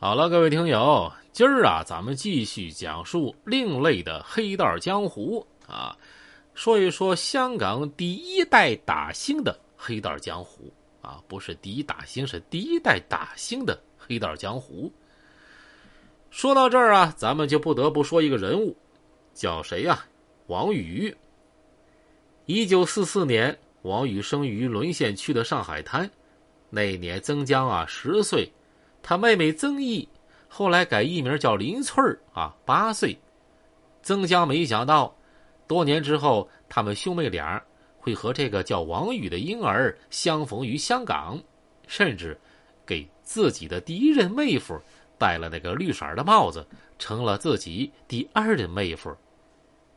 好了，各位听友，今儿啊，咱们继续讲述另类的黑道江湖啊，说一说香港第一代打星的黑道江湖啊，不是第一打星，是第一代打星的黑道江湖。说到这儿啊，咱们就不得不说一个人物，叫谁呀？王宇。一九四四年，王宇生于沦陷区的上海滩，那年曾江啊十岁。他妹妹曾毅后来改艺名叫林翠儿啊，八岁。曾江没想到，多年之后，他们兄妹俩会和这个叫王宇的婴儿相逢于香港，甚至给自己的第一任妹夫戴了那个绿色的帽子，成了自己第二任妹夫。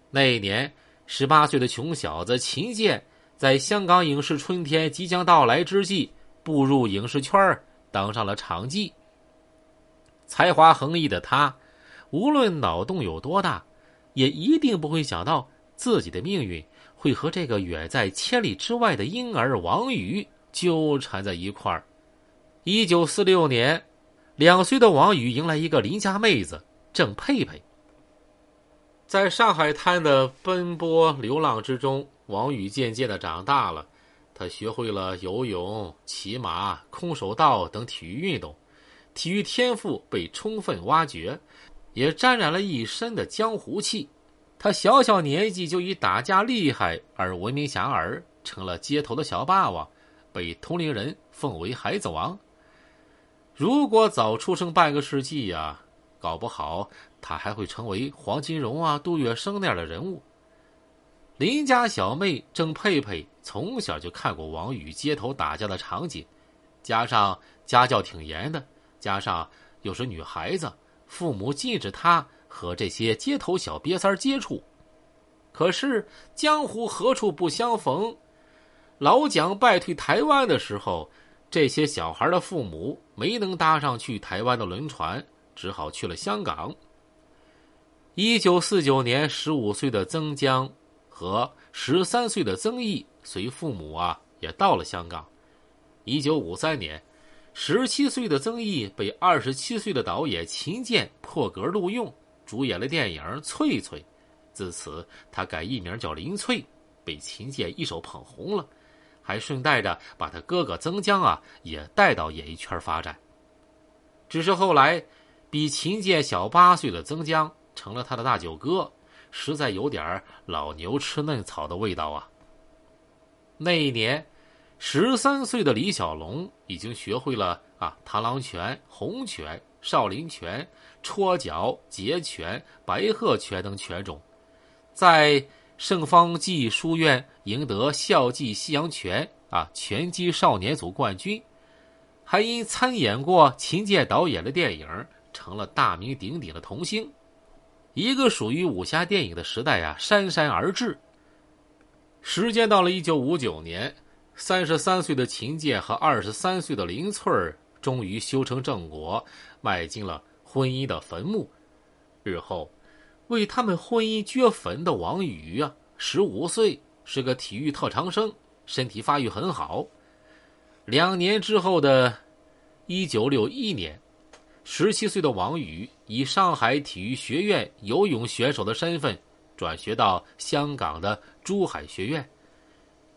那一年，十八岁的穷小子秦剑，在香港影视春天即将到来之际，步入影视圈当上了场记。才华横溢的他，无论脑洞有多大，也一定不会想到自己的命运会和这个远在千里之外的婴儿王宇纠缠在一块儿。一九四六年，两岁的王宇迎来一个邻家妹子郑佩佩。在上海滩的奔波流浪之中，王宇渐渐的长大了，他学会了游泳、骑马、空手道等体育运动。体育天赋被充分挖掘，也沾染了一身的江湖气。他小小年纪就以打架厉害而闻名遐迩，成了街头的小霸王，被同龄人奉为“孩子王”。如果早出生半个世纪呀，搞不好他还会成为黄金荣啊、杜月笙那样的人物。邻家小妹郑佩佩从小就看过王宇街头打架的场景，加上家教挺严的。加上又是女孩子，父母禁止她和这些街头小瘪三接触。可是江湖何处不相逢？老蒋败退台湾的时候，这些小孩的父母没能搭上去台湾的轮船，只好去了香港。一九四九年，十五岁的曾江和十三岁的曾毅随父母啊也到了香港。一九五三年。十七岁的曾毅被二十七岁的导演秦剑破格录用，主演了电影《翠翠》。自此，他改艺名叫林翠，被秦剑一手捧红了，还顺带着把他哥哥曾江啊也带到演艺圈发展。只是后来，比秦剑小八岁的曾江成了他的大舅哥，实在有点老牛吃嫩草的味道啊。那一年。十三岁的李小龙已经学会了啊螳螂拳、红拳、少林拳、戳脚、截拳、白鹤拳等拳种，在圣方济书院赢得校际西洋拳啊拳击少年组冠军，还因参演过秦剑导演的电影，成了大名鼎鼎的童星。一个属于武侠电影的时代啊，姗姗而至。时间到了一九五九年。三十三岁的秦剑和二十三岁的林翠儿终于修成正果，迈进了婚姻的坟墓。日后，为他们婚姻掘坟的王宇啊，十五岁，是个体育特长生，身体发育很好。两年之后的，一九六一年，十七岁的王宇以上海体育学院游泳选手的身份转学到香港的珠海学院。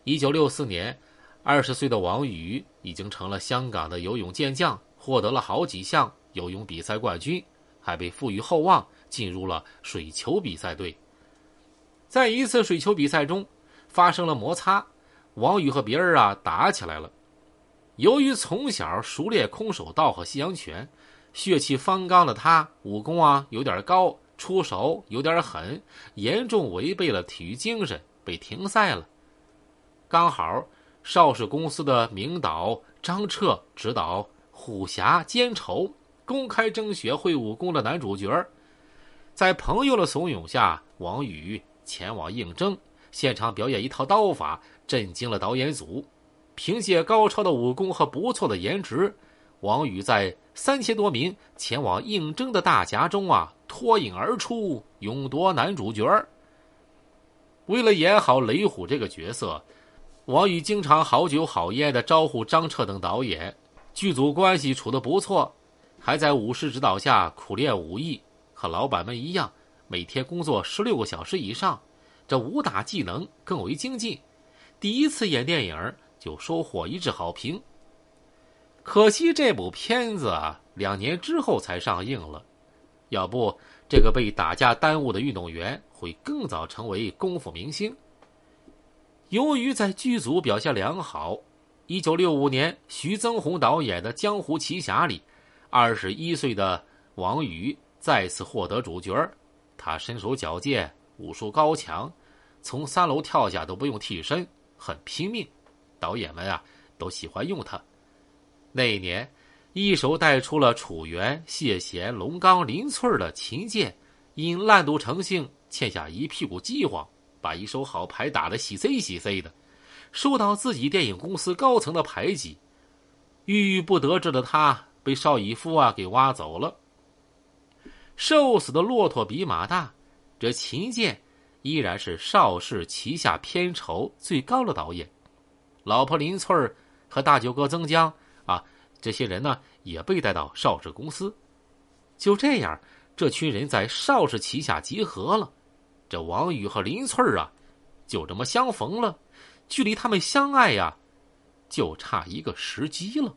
一九六四年。二十岁的王宇已经成了香港的游泳健将，获得了好几项游泳比赛冠军，还被赋予厚望，进入了水球比赛队。在一次水球比赛中，发生了摩擦，王宇和别人啊打起来了。由于从小熟练空手道和西洋拳，血气方刚的他武功啊有点高，出手有点狠，严重违背了体育精神，被停赛了。刚好。邵氏公司的名导张彻执导《虎侠奸仇》，公开征选会武功的男主角。在朋友的怂恿下，王宇前往应征，现场表演一套刀法，震惊了导演组。凭借高超的武功和不错的颜值，王宇在三千多名前往应征的大侠中啊脱颖而出，勇夺男主角。为了演好雷虎这个角色。王宇经常好酒好烟的招呼张彻等导演，剧组关系处得不错，还在武士指导下苦练武艺，和老板们一样，每天工作十六个小时以上，这武打技能更为精进。第一次演电影就收获一致好评。可惜这部片子啊，两年之后才上映了。要不，这个被打架耽误的运动员会更早成为功夫明星。由于在剧组表现良好，一九六五年徐增宏导演的《江湖奇侠》里，二十一岁的王宇再次获得主角。他身手矫健，武术高强，从三楼跳下都不用替身，很拼命。导演们啊，都喜欢用他。那一年，一手带出了楚原、谢贤、龙刚、林翠的秦剑，因烂赌成性，欠下一屁股饥荒，把一手好牌打得稀碎稀碎的，受到自己电影公司高层的排挤，郁郁不得志的他被邵逸夫啊给挖走了。瘦死的骆驼比马大，这秦剑依然是邵氏旗下片酬最高的导演，老婆林翠儿和大舅哥曾江。啊，这些人呢也被带到邵氏公司，就这样，这群人在邵氏旗下集合了。这王宇和林翠儿啊，就这么相逢了，距离他们相爱呀，就差一个时机了。